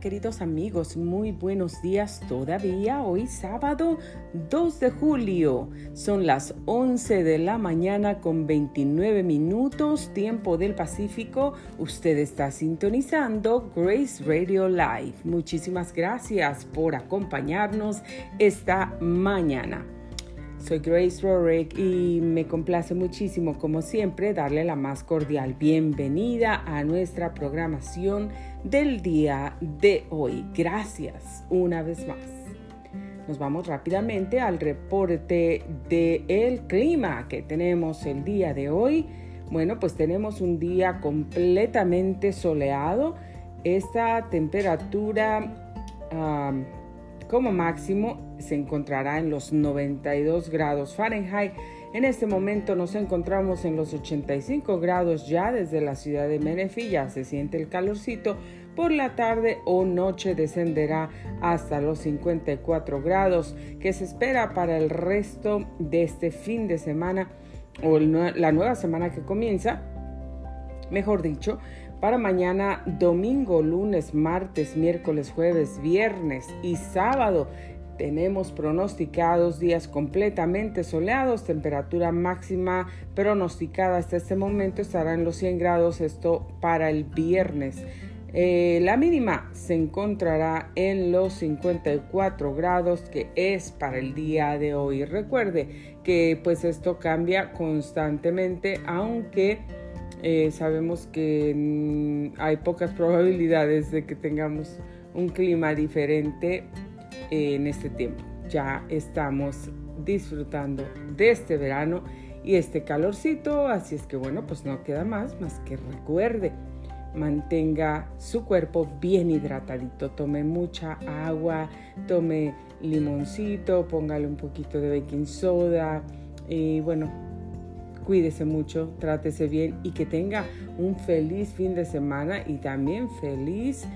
Queridos amigos, muy buenos días todavía. Hoy sábado 2 de julio. Son las 11 de la mañana con 29 minutos, tiempo del Pacífico. Usted está sintonizando Grace Radio Live. Muchísimas gracias por acompañarnos esta mañana. Soy Grace Rorick y me complace muchísimo, como siempre, darle la más cordial bienvenida a nuestra programación del día de hoy. Gracias una vez más. Nos vamos rápidamente al reporte del el clima que tenemos el día de hoy. Bueno, pues tenemos un día completamente soleado. Esta temperatura como máximo se encontrará en los 92 grados Fahrenheit. En este momento nos encontramos en los 85 grados ya desde la ciudad de Menifee, ya se siente el calorcito. Por la tarde o noche descenderá hasta los 54 grados que se espera para el resto de este fin de semana o la nueva semana que comienza, mejor dicho, para mañana, domingo, lunes, martes, miércoles, jueves, viernes y sábado. Tenemos pronosticados días completamente soleados, temperatura máxima pronosticada hasta este momento estará en los 100 grados, esto para el viernes. Eh, la mínima se encontrará en los 54 grados que es para el día de hoy. Recuerde que pues esto cambia constantemente, aunque eh, sabemos que mm, hay pocas probabilidades de que tengamos un clima diferente en este tiempo. Ya estamos disfrutando de este verano y este calorcito, así es que bueno, pues no queda más más que recuerde, mantenga su cuerpo bien hidratadito, tome mucha agua, tome limoncito, póngale un poquito de baking soda y bueno, Cuídese mucho, trátese bien y que tenga un feliz fin de semana y también feliz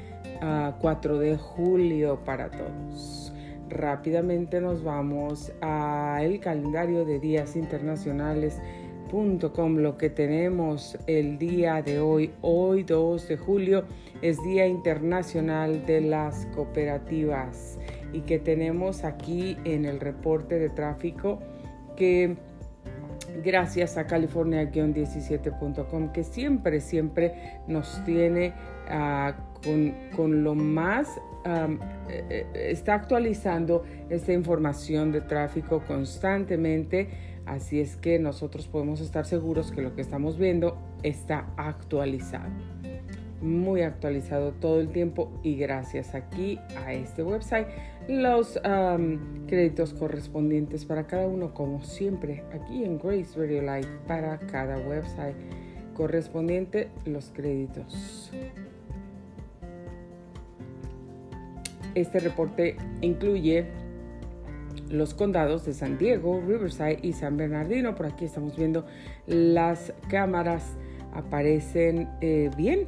4 ah, de julio para todos. Rápidamente nos vamos al calendario de días internacionales.com. Lo que tenemos el día de hoy, hoy 2 de julio, es Día Internacional de las Cooperativas y que tenemos aquí en el reporte de tráfico que gracias a california-17.com que siempre, siempre nos tiene con, lo más, eh, eh, está actualizando esta información de tráfico constantemente, así es que nosotros podemos estar seguros que lo que estamos viendo está actualizado. Muy actualizado todo el tiempo y gracias aquí a este website los créditos correspondientes para cada uno como siempre aquí en Grace Radio Live para cada website correspondiente los créditos este reporte incluye los condados de San Diego, Riverside y San Bernardino. Por aquí estamos viendo las cámaras aparecen eh, bien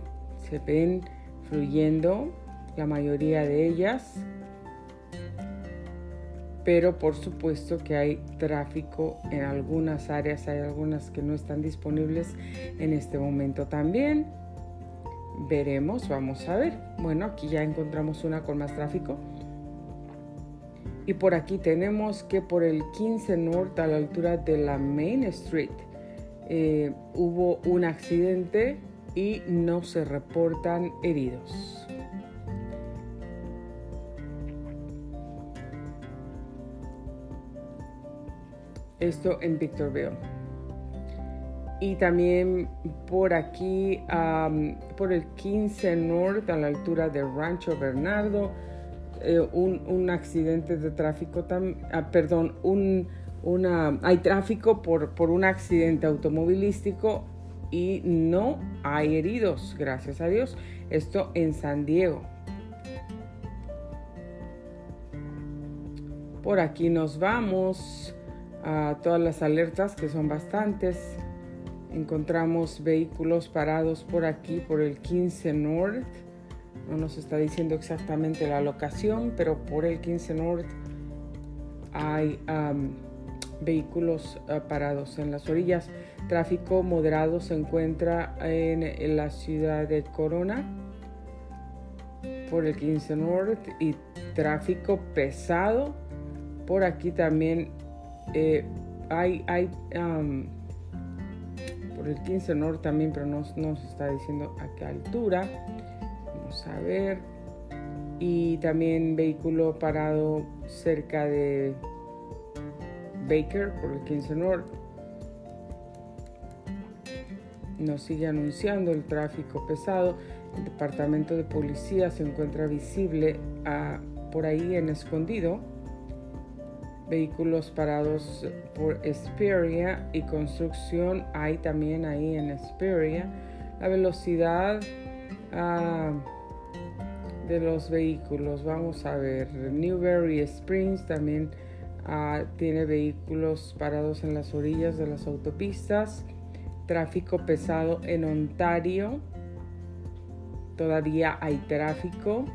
se ven fluyendo la mayoría de ellas pero por supuesto que hay tráfico en algunas áreas, hay algunas que no están disponibles en este momento también. Veremos, vamos a ver. Bueno, aquí ya encontramos una con más tráfico. Y por aquí tenemos que por el 15 Norte a la altura de la Main Street eh, hubo un accidente y no se reportan heridos. Esto en Victorville. Y también por aquí, por el 15 Norte, a la altura de Rancho Bernardo, eh, un, accidente de tráfico, ah, perdón, un, una, hay tráfico por, por un accidente automovilístico y no hay heridos, gracias a Dios. Esto en San Diego. Por aquí nos vamos a todas las alertas, que son bastantes. Encontramos vehículos parados por aquí, por el 15 North. No nos está diciendo exactamente la locación, pero por el 15 North hay vehículos ah, parados en las orillas. Tráfico moderado se encuentra en, la ciudad de Corona. por el 15 North y tráfico pesado. Por aquí también eh, hay, hay por el 15 North también, pero no nos está diciendo a qué altura. Vamos a ver. Y también vehículo parado cerca de Baker por el 15 North. Nos sigue anunciando el tráfico pesado. El departamento de policía se encuentra visible ah, por ahí en escondido. Vehículos parados por Esperia y construcción hay también ahí en Esperia. La velocidad ah, de los vehículos, vamos a ver. Newberry Springs también ah, tiene vehículos parados en las orillas de las autopistas. Tráfico pesado en Ontario todavía hay tráfico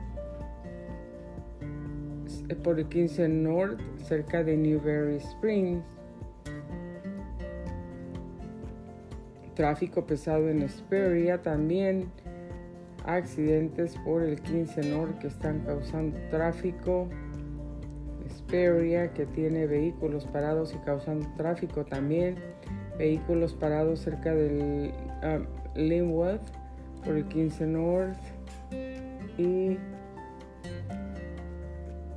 por el 15 North cerca de Newberry Springs. Tráfico pesado en Esperia también. Accidentes por el 15 North que están causando tráfico. Esperia que tiene vehículos parados y causando tráfico también. Vehículos parados cerca del um, Linwood por el 15 North y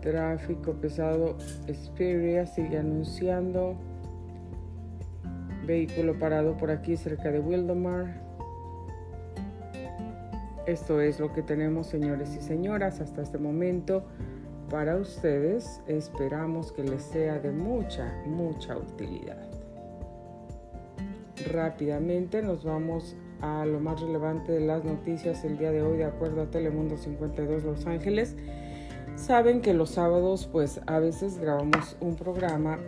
tráfico pesado Xperia sigue anunciando. Vehículo parado por aquí cerca de Wildomar esto es lo que tenemos señores y señoras hasta este momento. Para ustedes esperamos que les sea de mucha mucha utilidad. Rápidamente nos vamos a lo más relevante de las noticias el día de hoy de acuerdo a Telemundo 52 Los Ángeles. Saben que los sábados pues a veces grabamos un programa,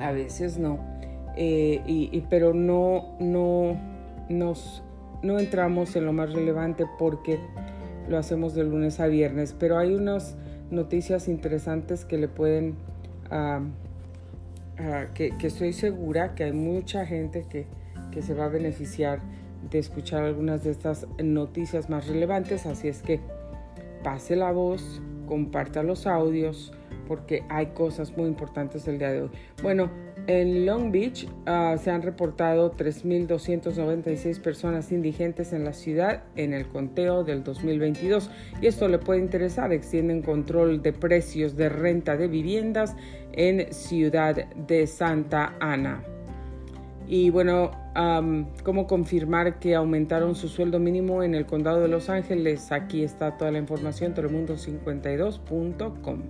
a veces no, eh, y, pero no, no, nos, no entramos en lo más relevante porque lo hacemos de lunes a viernes, pero hay unas noticias interesantes que le pueden, que, que, estoy segura que hay mucha gente que, que se va a beneficiar de escuchar algunas de estas noticias más relevantes, así es que pase la voz, comparta los audios, porque hay cosas muy importantes el día de hoy. Bueno, en Long Beach ah, se han reportado 3.296 personas indigentes en la ciudad en el conteo del 2022 y esto le puede interesar. Extienden control de precios de renta de viviendas en Ciudad de Santa Ana. Y bueno, cómo confirmar que aumentaron su sueldo mínimo en el condado de Los Ángeles. Aquí está toda la información, telemundo52.com.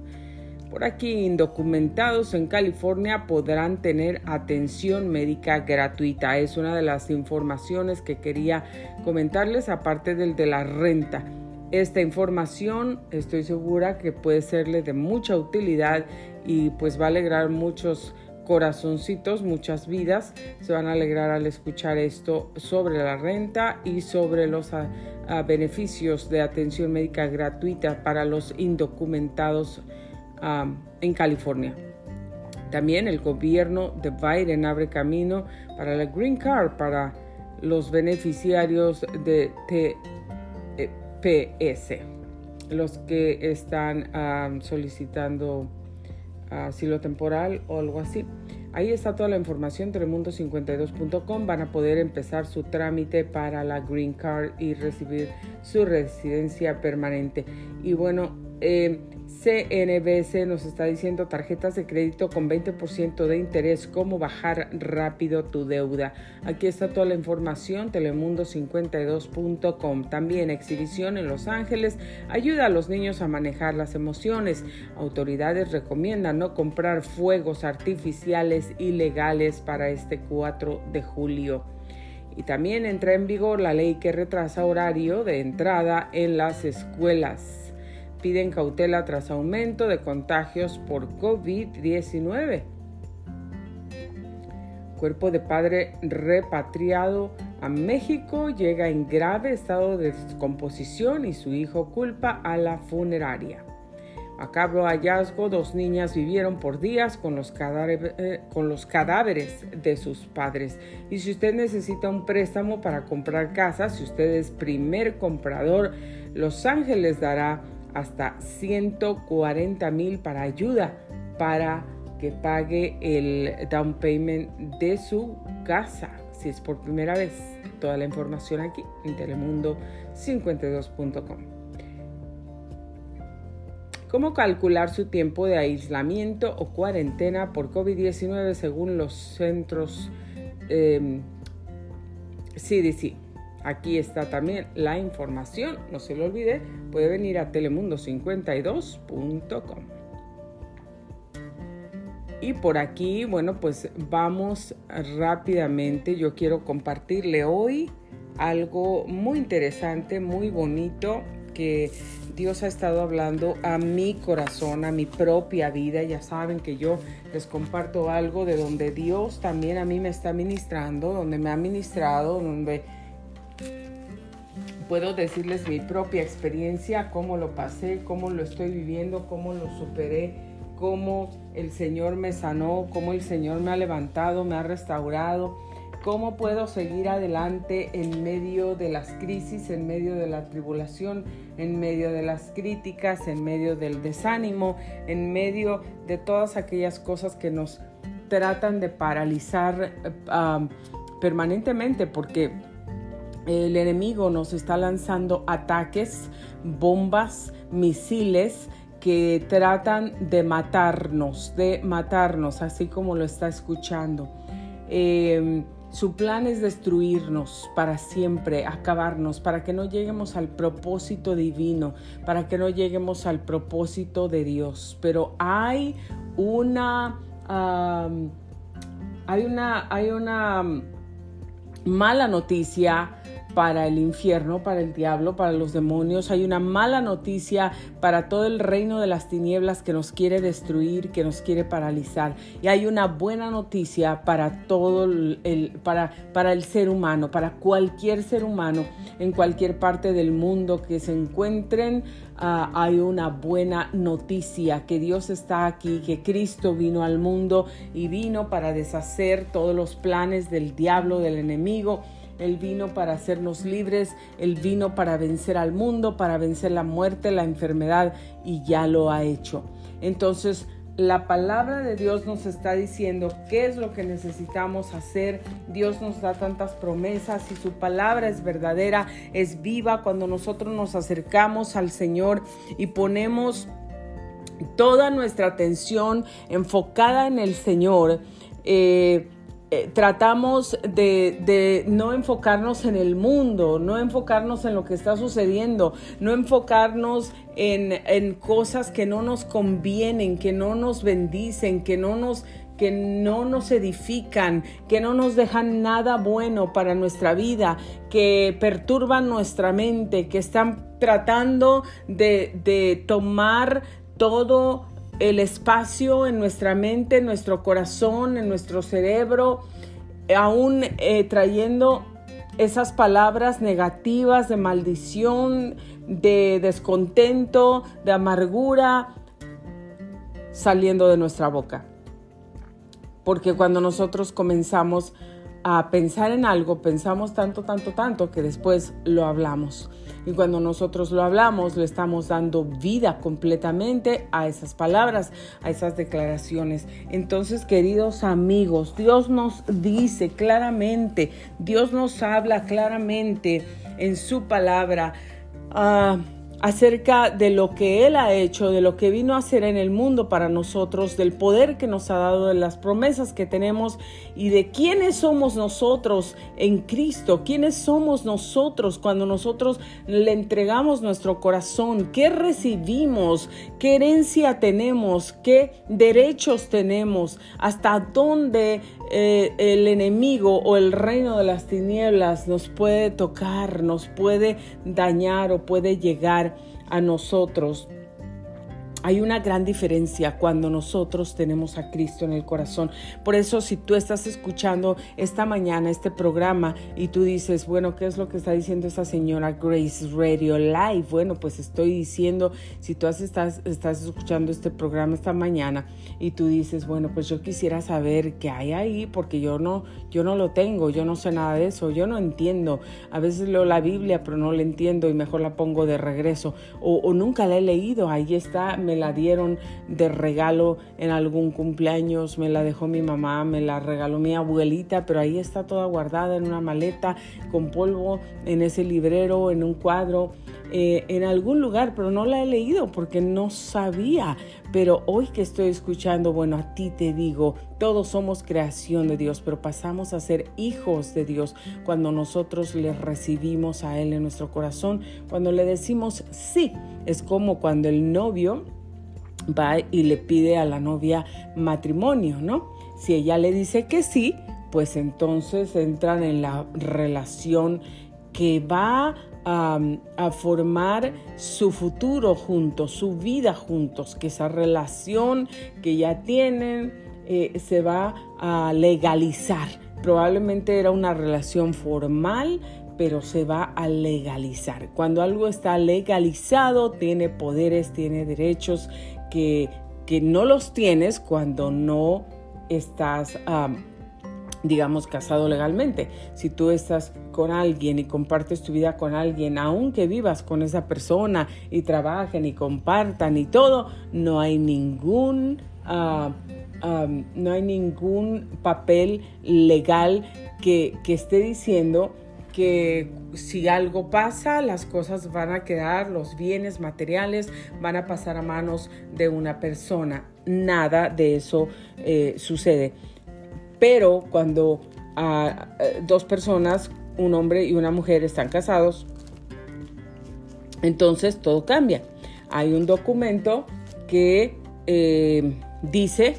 Por aquí, indocumentados en California podrán tener atención médica gratuita. Es una de las informaciones que quería comentarles, aparte del de la renta. Esta información estoy segura que puede serle de mucha utilidad y pues va a alegrar muchos corazoncitos, muchas vidas se van a alegrar al escuchar esto sobre la renta y sobre los ah, ah, beneficios de atención médica gratuita para los indocumentados ah, en California. También el gobierno de Biden abre camino para la Green Card para los beneficiarios de TPS, los que están solicitando asilo temporal o algo así. Ahí está toda la información, telemundo52.com. Van a poder empezar su trámite para la Green Card y recibir su residencia permanente. Y bueno, eh, CNBC nos está diciendo tarjetas de crédito con 20% de interés, cómo bajar rápido tu deuda. Aquí está toda la información, telemundo52.com. También exhibición en Los Ángeles ayuda a los niños a manejar las emociones. Autoridades recomiendan no comprar fuegos artificiales ilegales para este 4 de julio. Y también entra en vigor la ley que retrasa horario de entrada en las escuelas piden cautela tras aumento de contagios por COVID-19. Cuerpo de padre repatriado a México llega en grave estado de descomposición y su hijo culpa a la funeraria. Macabro hallazgo, dos niñas vivieron por días con los, eh, con los cadáveres de sus padres. Y si usted necesita un préstamo para comprar casa, si usted es primer comprador, Los Ángeles dará hasta 140 mil para ayuda para que pague el down payment de su casa. Si es por primera vez, toda la información aquí en telemundo52.com. ¿Cómo calcular su tiempo de aislamiento o cuarentena por COVID-19 según los centros CDC? Aquí está también la información, no se lo olvide, puede venir a telemundo52.com. Y por aquí, bueno, pues vamos rápidamente. Yo quiero compartirle hoy algo muy interesante, muy bonito que Dios ha estado hablando a mi corazón, a mi propia vida. Ya saben que yo les comparto algo de donde Dios también a mí me está ministrando, donde me ha ministrado, donde puedo decirles mi propia experiencia, cómo lo pasé, cómo lo estoy viviendo, cómo lo superé cómo el Señor me sanó, cómo el Señor me ha levantado, me ha restaurado, cómo puedo seguir adelante en medio de las crisis, en medio de la tribulación, en medio de las críticas, en medio del desánimo, en medio de todas aquellas cosas que nos tratan de paralizar ah, permanentemente porque el enemigo nos está lanzando ataques, bombas, misiles, que tratan de matarnos, de matarnos, así como lo está escuchando. Em, su plan es destruirnos para siempre, acabarnos, para que no lleguemos al propósito divino, para que no lleguemos al propósito de Dios. Pero hay una, hay una, hay una mala noticia para el infierno, para el diablo, para los demonios. Hay una mala noticia para todo el reino de las tinieblas que nos quiere destruir, que nos quiere paralizar. Y hay una buena noticia para todo el, para, para el ser humano, para cualquier ser humano en cualquier parte del mundo que se encuentren. Ah, hay una buena noticia que Dios está aquí, que Cristo vino al mundo y vino para deshacer todos los planes del diablo, del enemigo él vino para hacernos libres, Él vino para vencer al mundo, para vencer la muerte, la enfermedad y ya lo ha hecho. Entonces, la palabra de Dios nos está diciendo qué es lo que necesitamos hacer. Dios nos da tantas promesas y su palabra es verdadera, es viva cuando nosotros nos acercamos al Señor y ponemos toda nuestra atención enfocada en el Señor. Eh, eh, tratamos de, no enfocarnos en el mundo, no enfocarnos en lo que está sucediendo, no enfocarnos en, cosas que no nos convienen, que no nos bendicen, que no nos que no nos edifican, que no nos dejan nada bueno para nuestra vida, que perturban nuestra mente, que están tratando de, de tomar todo el espacio en nuestra mente, en nuestro corazón, en nuestro cerebro, aún eh, trayendo esas palabras negativas de maldición, de descontento, de amargura, saliendo de nuestra boca. Porque cuando nosotros comenzamos a pensar en algo, pensamos tanto, tanto, tanto que después lo hablamos. Y cuando nosotros lo hablamos, le estamos dando vida completamente a esas palabras, a esas declaraciones. Entonces, queridos amigos, Dios nos dice claramente, Dios nos habla claramente en su palabra. Uh, acerca de lo que Él ha hecho, de lo que vino a hacer en el mundo para nosotros, del poder que nos ha dado, de las promesas que tenemos y de quiénes somos nosotros en Cristo, quiénes somos nosotros cuando nosotros le entregamos nuestro corazón, qué recibimos, qué herencia tenemos, qué derechos tenemos, hasta dónde eh, el enemigo o el reino de las tinieblas nos puede tocar, nos puede dañar o puede llegar a nosotros. Hay una gran diferencia cuando nosotros tenemos a Cristo en el corazón. Por eso si tú estás escuchando esta mañana este programa y tú dices, bueno, ¿qué es lo que está diciendo esta señora Grace Radio Live? Bueno, pues estoy diciendo, si tú estás, escuchando este programa esta mañana y tú dices, bueno, pues yo quisiera saber qué hay ahí porque yo no, yo no lo tengo, yo no sé nada de eso, yo no entiendo. A veces leo la Biblia pero no la entiendo y mejor la pongo de regreso o, o nunca la he leído, ahí está, me la dieron de regalo en algún cumpleaños, me la dejó mi mamá, me la regaló mi abuelita, pero ahí está toda guardada en una maleta con polvo, en ese librero, en un cuadro. Eh, en algún lugar, pero no la he leído porque no sabía. Pero hoy que estoy escuchando, bueno, a ti te digo, todos somos creación de Dios, pero pasamos a ser hijos de Dios cuando nosotros le recibimos a Él en nuestro corazón, cuando le decimos sí. Es como cuando el novio va y le pide a la novia matrimonio, ¿no? Si ella le dice que sí, pues entonces entran en la relación que va a, formar su futuro juntos, su vida juntos, que esa relación que ya tienen eh, se va a legalizar. Probablemente era una relación formal, pero se va a legalizar. Cuando algo está legalizado, tiene poderes, tiene derechos que, no los tienes cuando no estás, digamos, casado legalmente. Si tú estás con alguien y compartes tu vida con alguien, aunque vivas con esa persona y trabajen y compartan y todo, no hay ningún... Ah, no hay ningún papel legal que esté diciendo que si algo pasa, las cosas van a quedar, los bienes materiales van a pasar a manos de una persona. Nada de eso eh, sucede. Pero cuando ah, eh, dos personas, un hombre y una mujer, están casados, entonces todo cambia. Hay un documento que eh, dice,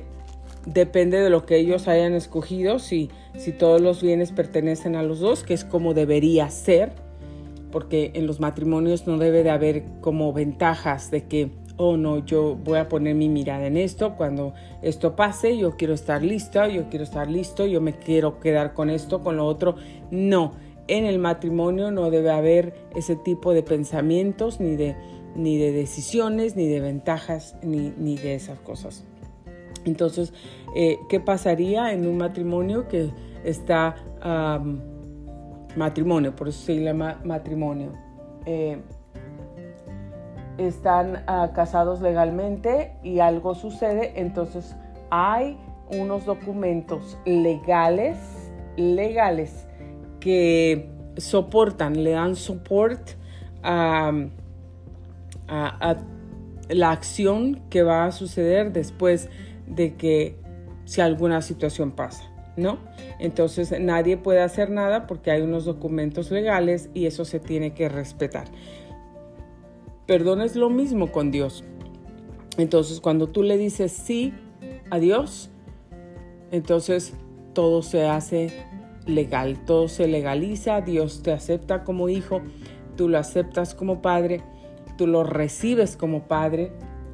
depende de lo que ellos hayan escogido, si si todos los bienes pertenecen a los dos, que es como debería ser, porque en los matrimonios no debe de haber como ventajas de que, oh no, yo voy a poner mi mirada en esto, cuando esto pase, yo quiero estar lista, yo quiero estar listo, yo me quiero quedar con esto, con lo otro. No, en el matrimonio no debe haber ese tipo de pensamientos, ni de, ni de decisiones, ni de ventajas, ni, ni de esas cosas. Entonces, eh, ¿qué pasaría en un matrimonio que está matrimonio, por eso se llama matrimonio? Eh, están ah, casados legalmente y algo sucede, entonces hay unos documentos legales, legales, que soportan, le dan soporte a la acción que va a suceder después de que si alguna situación pasa, ¿no? Entonces nadie puede hacer nada porque hay unos documentos legales y eso se tiene que respetar. Perdón es lo mismo con Dios. Entonces cuando tú le dices sí a Dios, entonces todo se hace legal, todo se legaliza, Dios te acepta como hijo, tú lo aceptas como padre, tú lo recibes como padre,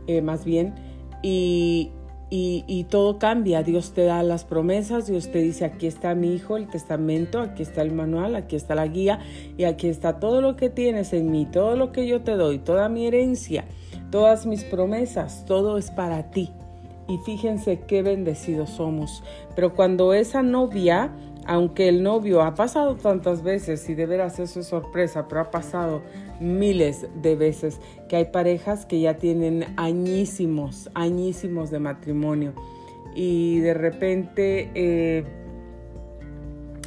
eh, más bien, y, y, todo cambia. Dios te da las promesas, Dios te dice, aquí está mi hijo, el testamento, aquí está el manual, aquí está la guía y aquí está todo lo que tienes en mí, todo lo que yo te doy, toda mi herencia, todas mis promesas, todo es para ti. Y fíjense qué bendecidos somos. Pero cuando esa novia aunque el novio ha pasado tantas veces y de veras eso es sorpresa, pero ha pasado miles de veces que hay parejas que ya tienen añísimos, añísimos de matrimonio. Y de repente eh,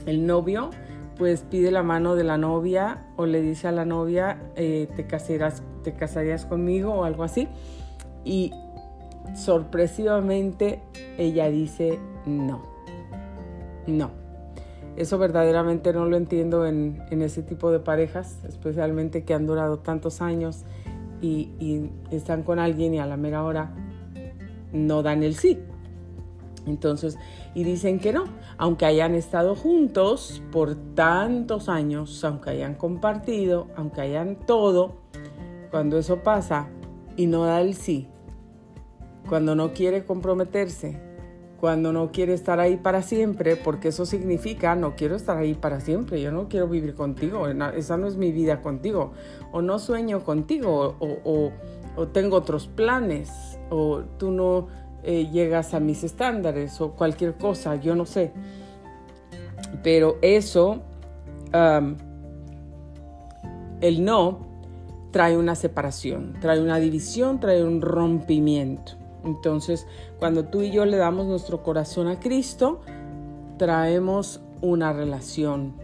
el novio pues pide la mano de la novia o le dice a la novia eh, te casarás te casarías conmigo o algo así. Y sorpresivamente ella dice no. No eso verdaderamente no lo entiendo en, ese tipo de parejas, especialmente que han durado tantos años y, y, están con alguien y a la mera hora no dan el sí. Entonces, y dicen que no, aunque hayan estado juntos por tantos años, aunque hayan compartido, aunque hayan todo, cuando eso pasa y no da el sí, cuando no quiere comprometerse, cuando no quiere estar ahí para siempre, porque eso significa no quiero estar ahí para siempre, yo no quiero vivir contigo, esa no es mi vida contigo, o no sueño contigo, o, tengo otros planes, o tú no eh, llegas a mis estándares, o cualquier cosa, yo no sé. Pero eso, el no, trae una separación, trae una división, trae un rompimiento. Entonces, cuando tú y yo le damos nuestro corazón a Cristo, traemos una relación,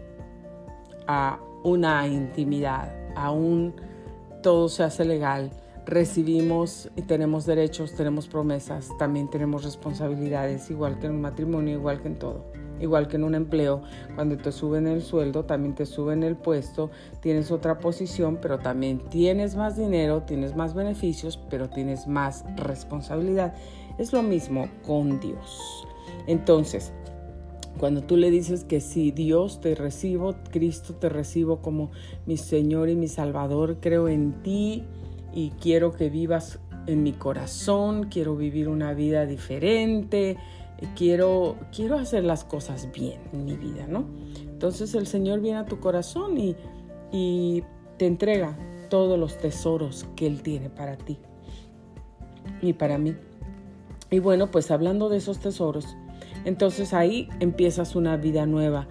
a una intimidad, a un todo se hace legal, recibimos y tenemos derechos, tenemos promesas, también tenemos responsabilidades, igual que en un matrimonio, igual que en todo igual que en un empleo, cuando te suben el sueldo, también te suben el puesto, tienes otra posición, pero también tienes más dinero, tienes más beneficios, pero tienes más responsabilidad. Es lo mismo con Dios. Entonces, cuando tú le dices que si Dios te recibo, Cristo te recibo como mi Señor y mi Salvador, creo en ti y quiero que vivas en mi corazón, quiero vivir una vida diferente, quiero, quiero hacer las cosas bien en mi vida, ¿no? Entonces el Señor viene a tu corazón y, y te entrega todos los tesoros que Él tiene para ti y para mí. Y bueno, pues hablando de esos tesoros, entonces ahí empiezas una vida nueva.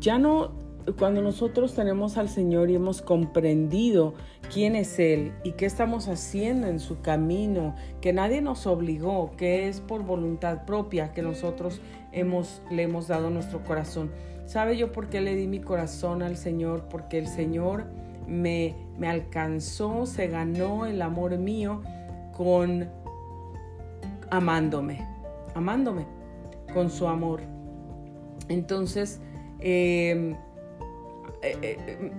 Ya no cuando nosotros tenemos al Señor y hemos comprendido quién es Él y qué estamos haciendo en su camino, que nadie nos obligó, que es por voluntad propia que nosotros hemos, le hemos dado nuestro corazón. ¿Sabe yo por qué le di mi corazón al Señor? Porque el Señor me, me alcanzó, se ganó el amor mío con amándome, amándome con su amor. Entonces, eh, eh, eh,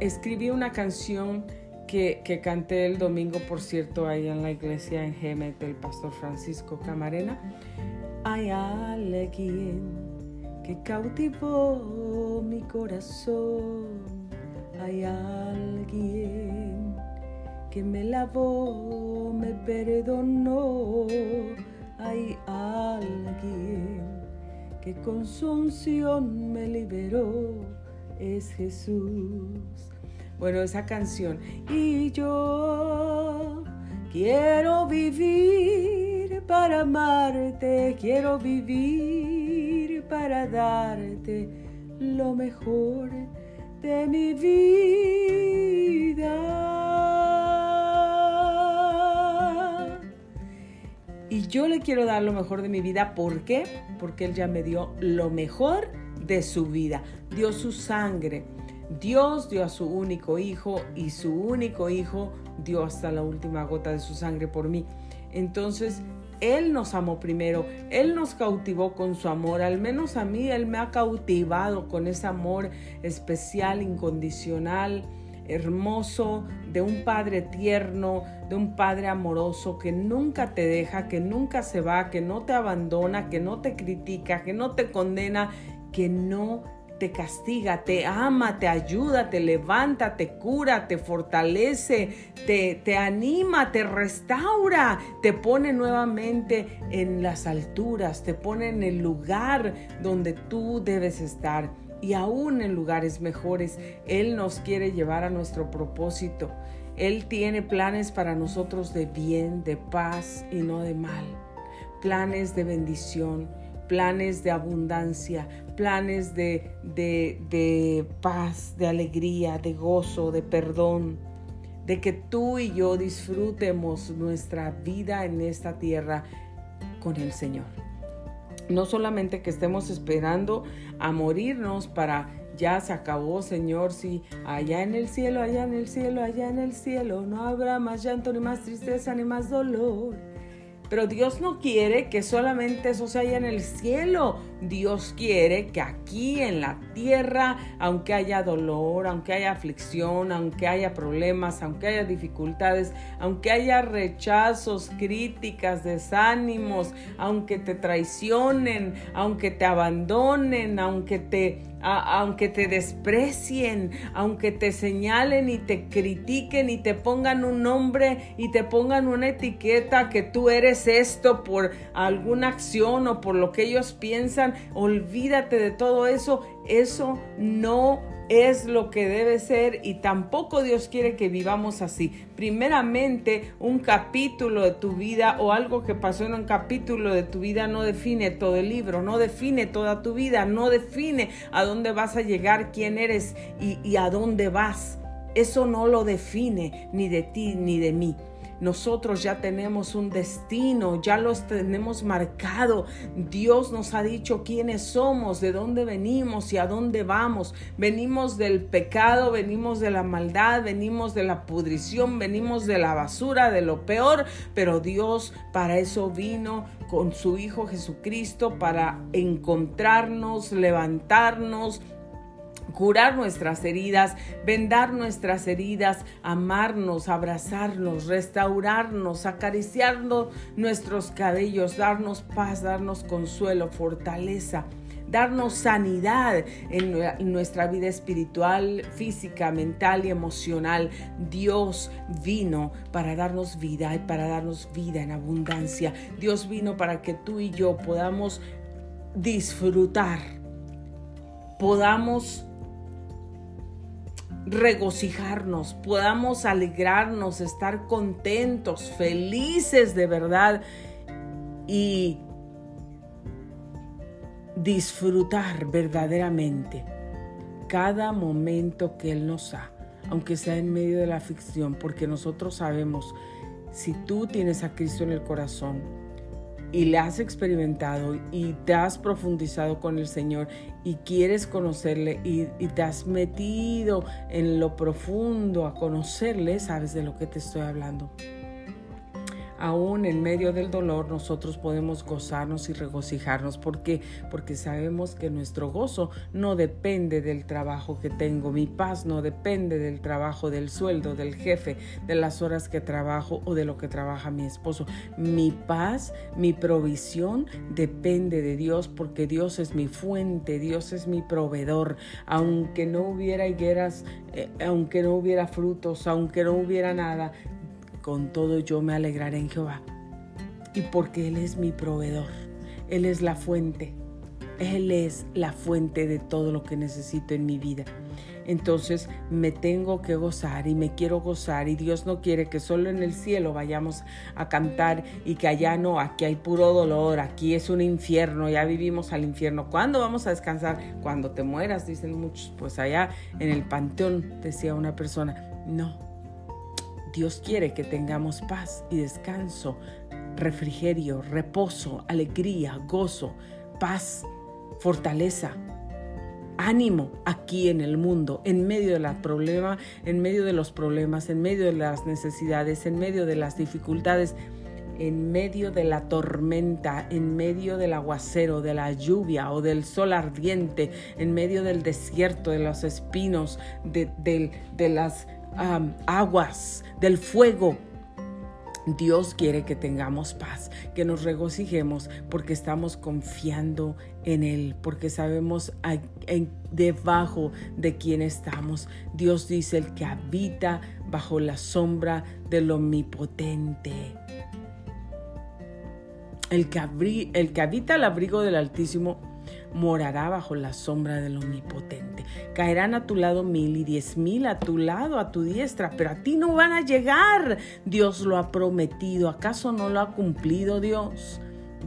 escribí una canción que, que, canté el domingo, por cierto, ahí en la iglesia en Gemet del pastor Francisco Camarena. Hay alguien que cautivó mi corazón. Hay alguien que me lavó, me perdonó. Hay alguien que con su unción me liberó es Jesús. Bueno, esa canción. Y yo quiero vivir para amarte, quiero vivir para darte lo mejor de mi vida. Y yo le quiero dar lo mejor de mi vida. ¿Por qué? Porque Él ya me dio lo mejor de su vida, dio su sangre. Dios dio a su único hijo y su único hijo dio hasta la última gota de su sangre por mí. Entonces, Él nos amó primero, Él nos cautivó con su amor, al menos a mí Él me ha cautivado con ese amor especial, incondicional, hermoso, de un Padre tierno, de un Padre amoroso que nunca te deja, que nunca se va, que no te abandona, que no te critica, que no te condena que no te castiga, te ama, te ayuda, te levanta, te cura, te fortalece, te, te, anima, te restaura, te pone nuevamente en las alturas, te pone en el lugar donde tú debes estar y aún en lugares mejores. Él nos quiere llevar a nuestro propósito. Él tiene planes para nosotros de bien, de paz y no de mal. Planes de bendición planes de abundancia, planes de, de, paz, de alegría, de gozo, de perdón, de que tú y yo disfrutemos nuestra vida en esta tierra con el Señor. No solamente que estemos esperando a morirnos para ya se acabó, Señor, si allá en el cielo, allá en el cielo, allá en el cielo no habrá más llanto, ni más tristeza, ni más dolor pero Dios no quiere que solamente eso se haya en el cielo. Dios quiere que aquí en la tierra, aunque haya dolor, aunque haya aflicción, aunque haya problemas, aunque haya dificultades, aunque haya rechazos, críticas, desánimos, aunque te traicionen, aunque te abandonen, aunque te aunque te desprecien, aunque te señalen y te critiquen y te pongan un nombre y te pongan una etiqueta que tú eres esto por alguna acción o por lo que ellos piensan, olvídate de todo eso. Eso no es lo que debe ser y tampoco Dios quiere que vivamos así. Primeramente, un capítulo de tu vida o algo que pasó en un capítulo de tu vida no define todo el libro, no define toda tu vida, no define a dónde vas a llegar, quién eres y, y a dónde vas. Eso no lo define ni de ti ni de mí. Nosotros ya tenemos un destino, ya los tenemos marcado. Dios nos ha dicho quiénes somos, de dónde venimos y a dónde vamos. Venimos del pecado, venimos de la maldad, venimos de la pudrición, venimos de la basura, de lo peor, pero Dios para eso vino con su Hijo Jesucristo, para encontrarnos, levantarnos, curar nuestras heridas, vendar nuestras heridas, amarnos, abrazarnos, restaurarnos, acariciarnos nuestros cabellos, darnos paz, darnos consuelo, fortaleza darnos sanidad en nuestra vida espiritual, física, mental y emocional. Dios vino para darnos vida y para darnos vida en abundancia. Dios vino para que tú y yo podamos disfrutar, podamos regocijarnos, podamos alegrarnos, estar contentos, felices de verdad y disfrutar verdaderamente cada momento que Él nos da, aunque sea en medio de la ficción, porque nosotros sabemos, si tú tienes a Cristo en el corazón, y le has experimentado y te has profundizado con el Señor y quieres conocerle y, te has metido en lo profundo a conocerle, sabes de lo que te estoy hablando aún en medio del dolor nosotros podemos gozarnos y regocijarnos. ¿Por qué? Porque sabemos que nuestro gozo no depende del trabajo que tengo, mi paz no depende del trabajo, del sueldo, del jefe, de las horas que trabajo o de lo que trabaja mi esposo. Mi paz, mi provisión depende de Dios porque Dios es mi fuente, Dios es mi proveedor. Aunque no hubiera higueras, eh, aunque no hubiera frutos, aunque no hubiera nada, con todo yo me alegraré en Jehová. Y porque Él es mi proveedor, Él es la fuente, Él es la fuente de todo lo que necesito en mi vida. Entonces me tengo que gozar y me quiero gozar y Dios no quiere que solo en el cielo vayamos a cantar y que allá no, aquí hay puro dolor, aquí es un infierno, ya vivimos al infierno. ¿Cuándo vamos a descansar? Cuando te mueras, dicen muchos. Pues allá en el panteón, decía una persona, no, Dios quiere que tengamos paz y descanso, refrigerio, reposo, alegría, gozo, paz, fortaleza, ánimo aquí en el mundo, en medio de la problema, en medio de los problemas, en medio de las necesidades, en medio de las dificultades, en medio de la tormenta, en medio del aguacero, de la lluvia o del sol ardiente, en medio del desierto, de los espinos, de, de las aguas, del fuego. Dios quiere que tengamos paz, que nos regocijemos porque estamos confiando en Él, porque sabemos debajo de quién estamos. Dios dice el que habita bajo la sombra del omnipotente. El que, el que habita al abrigo del Altísimo morará bajo la sombra del Omnipotente. Caerán a tu lado mil y diez mil a tu lado, a tu diestra, pero a ti no van a llegar. Dios lo ha prometido. ¿Acaso no lo ha cumplido Dios?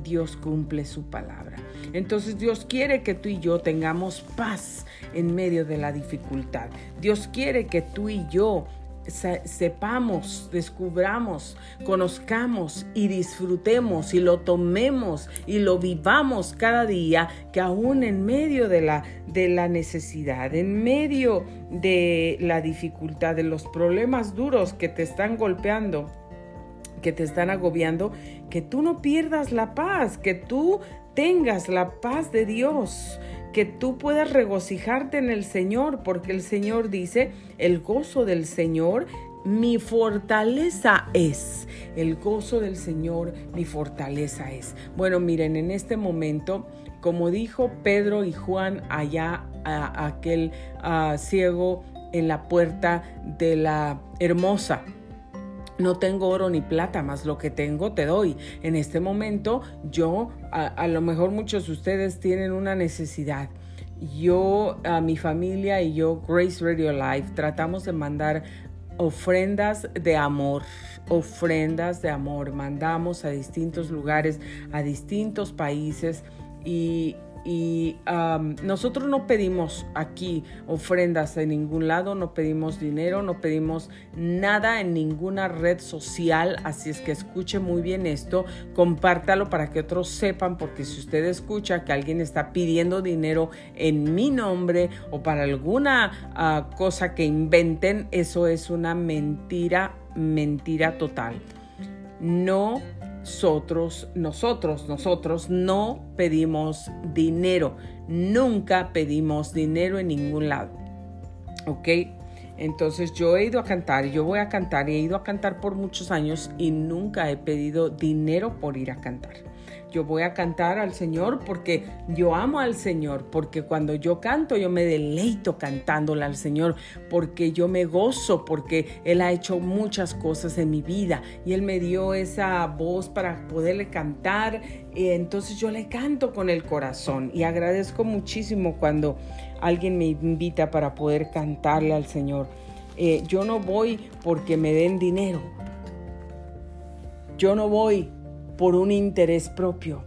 Dios cumple su palabra. Entonces Dios quiere que tú y yo tengamos paz en medio de la dificultad. Dios quiere que tú y yo sepamos, descubramos, conozcamos y disfrutemos y lo tomemos y lo vivamos cada día, que aún en medio de la, de la necesidad, en medio de la dificultad, de los problemas duros que te están golpeando, que te están agobiando, que tú no pierdas la paz, que tú tengas la paz de Dios, que tú puedas regocijarte en el Señor, porque el Señor dice, el gozo del Señor mi fortaleza es. El gozo del Señor, mi fortaleza es. Bueno, miren, en este momento, como dijo Pedro y Juan allá a, aquel ciego en la puerta de la hermosa. No tengo oro ni plata, más lo que tengo te doy. En este momento yo, a, lo mejor muchos de ustedes tienen una necesidad yo, a mi familia y yo, Grace Radio Live, tratamos de mandar ofrendas de amor, ofrendas de amor. Mandamos a distintos lugares, a distintos países y y nosotros no pedimos aquí ofrendas en ningún lado, no pedimos dinero, no pedimos nada en ninguna red social, así es que escuche muy bien esto, compártalo para que otros sepan, porque si usted escucha que alguien está pidiendo dinero en mi nombre o para alguna ah, cosa que inventen, eso es una mentira, mentira total. No nosotros, nosotros, nosotros no pedimos dinero. Nunca pedimos dinero en ningún lado. ¿Ok? Entonces yo he ido a cantar, yo voy a cantar y he ido a cantar por muchos años y nunca he pedido dinero por ir a cantar yo voy a cantar al Señor porque yo amo al Señor, porque cuando yo canto yo me deleito cantándole al Señor, porque yo me gozo, porque Él ha hecho muchas cosas en mi vida y Él me dio esa voz para poderle cantar, entonces yo le canto con el corazón y agradezco muchísimo cuando alguien me invita para poder cantarle al Señor. Eh, yo no voy porque me den dinero. Yo no voy por un interés propio.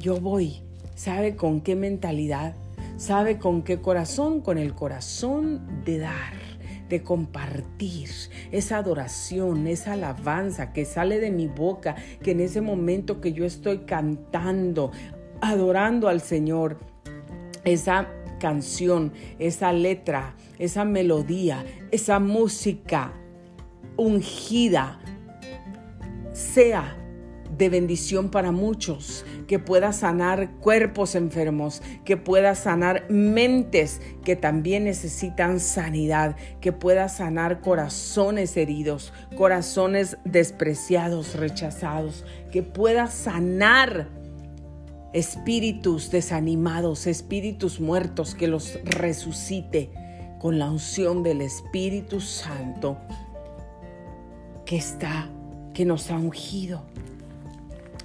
Yo voy, ¿sabe con qué mentalidad? ¿Sabe con qué corazón? Con el corazón de dar, de compartir esa adoración, esa alabanza que sale de mi boca, que en ese momento que yo estoy cantando, adorando al Señor, esa canción, esa letra, esa melodía, esa música ungida, sea de bendición para muchos, que pueda sanar cuerpos enfermos, que pueda sanar mentes que también necesitan sanidad, que pueda sanar corazones heridos, corazones despreciados, rechazados, que pueda sanar espíritus desanimados, espíritus muertos, que los resucite con la unción del Espíritu Santo que está, que nos ha ungido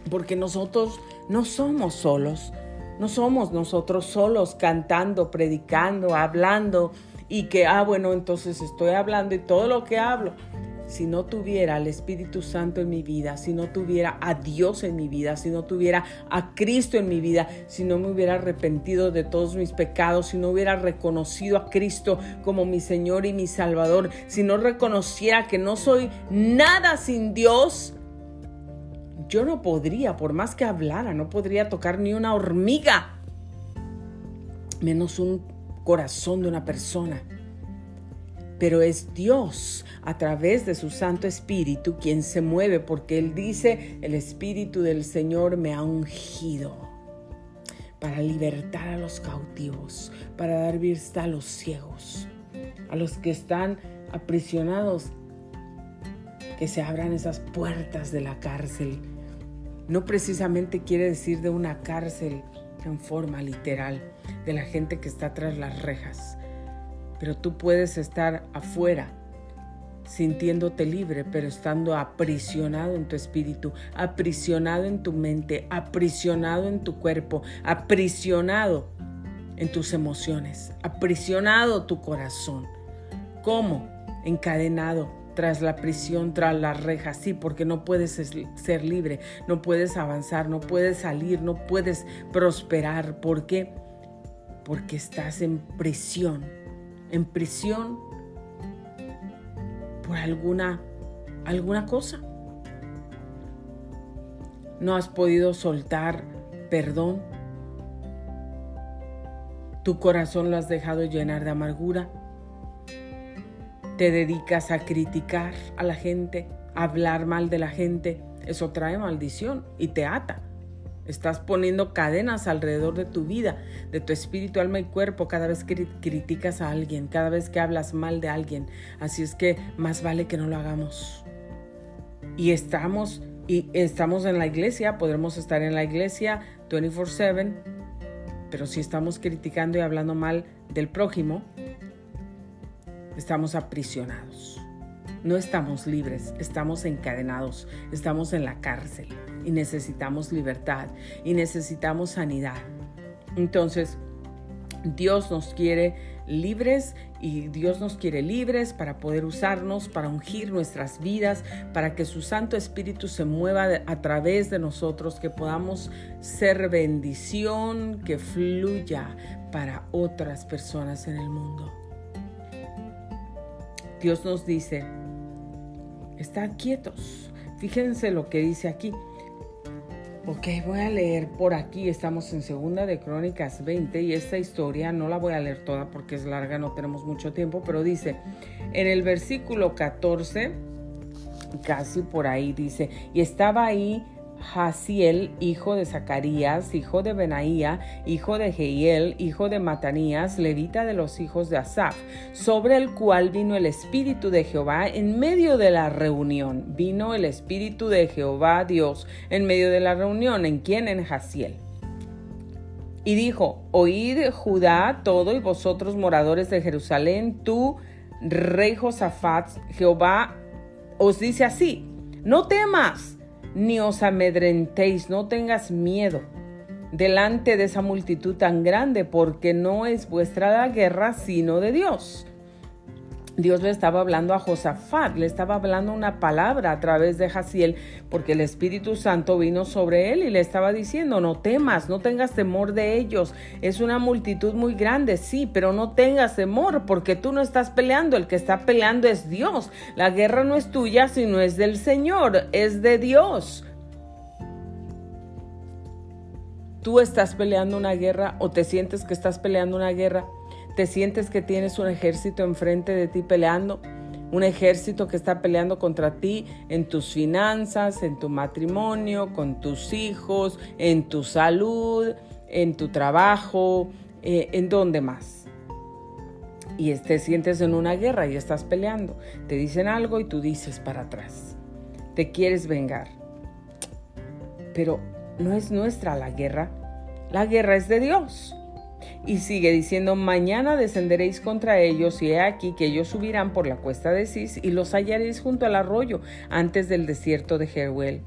porque nosotros no somos solos, no somos nosotros solos cantando, predicando, hablando y que, ah, bueno, entonces estoy hablando y todo lo que hablo. Si no tuviera al Espíritu Santo en mi vida, si no tuviera a Dios en mi vida, si no tuviera a Cristo en mi vida, si no me hubiera arrepentido de todos mis pecados, si no hubiera reconocido a Cristo como mi Señor y mi Salvador, si no reconociera que no soy nada sin Dios, yo no podría, por más que hablara, no podría tocar ni una hormiga, menos un corazón de una persona. Pero es Dios a través de su Santo Espíritu quien se mueve porque Él dice, el Espíritu del Señor me ha ungido para libertar a los cautivos, para dar vista a los ciegos, a los que están aprisionados, que se abran esas puertas de la cárcel no precisamente quiere decir de una cárcel en forma literal, de la gente que está tras las rejas. Pero tú puedes estar afuera sintiéndote libre, pero estando aprisionado en tu espíritu, aprisionado en tu mente, aprisionado en tu cuerpo, aprisionado en tus emociones, aprisionado tu corazón. ¿Cómo? Encadenado tras la prisión, tras las rejas, sí, porque no puedes ser libre, no puedes avanzar, no puedes salir, no puedes prosperar. ¿Por qué? Porque estás en prisión, en prisión por alguna, alguna cosa. No has podido soltar perdón. Tu corazón lo has dejado llenar de amargura te dedicas a criticar a la gente, a hablar mal de la gente, eso trae maldición y te ata. Estás poniendo cadenas alrededor de tu vida, de tu espíritu, alma y cuerpo cada vez que criticas a alguien, cada vez que hablas mal de alguien. Así es que más vale que no lo hagamos. Y estamos y estamos en la iglesia, podremos estar en la iglesia 24/7, pero si estamos criticando y hablando mal del prójimo, estamos aprisionados. No estamos libres, estamos encadenados, estamos en la cárcel y necesitamos libertad y necesitamos sanidad. Entonces, Dios nos quiere libres y Dios nos quiere libres para poder usarnos, para ungir nuestras vidas, para que su Santo Espíritu se mueva a través de nosotros, que podamos ser bendición, que fluya para otras personas en el mundo. Dios nos dice, están quietos. Fíjense lo que dice aquí. Ok, voy a leer por aquí, estamos en Segunda de Crónicas 20 y esta historia no la voy a leer toda porque es larga, no tenemos mucho tiempo, pero dice, en el versículo 14, casi por ahí dice, y estaba ahí Jaciel, hijo de Zacarías, hijo de Benaía, hijo de Jehiel, hijo de Matanías, levita de los hijos de Asaf, sobre el cual vino el Espíritu de Jehová en medio de la reunión. Vino el Espíritu de Jehová Dios en medio de la reunión. ¿En quién? En Jaciel. Y dijo, oíd Judá todo y vosotros moradores de Jerusalén, tú, rey Josafat, Jehová os dice así, no temas ni os amedrentéis, no tengas miedo delante de esa multitud tan grande, porque no es vuestra la guerra, sino de Dios. Dios le estaba hablando a Josafat, le estaba hablando una palabra a través de Jaciel, porque el Espíritu Santo vino sobre él y le estaba diciendo, no temas, no tengas temor de ellos. Es una multitud muy grande, sí, pero no tengas temor, porque tú no estás peleando, el que está peleando es Dios. La guerra no es tuya, sino es del Señor, es de Dios. Tú estás peleando una guerra o te sientes que estás peleando una guerra te sientes que tienes un ejército enfrente de ti peleando, un ejército que está peleando contra ti en tus finanzas, en tu matrimonio, con tus hijos, en tu salud, en tu trabajo, eh, en dónde más. Y te sientes en una guerra y estás peleando. Te dicen algo y tú dices para atrás. Te quieres vengar. Pero no es nuestra la guerra. La guerra es de Dios. Y sigue diciendo, mañana descenderéis contra ellos y he aquí que ellos subirán por la cuesta de Cis y los hallaréis junto al arroyo antes del desierto de Jeruel.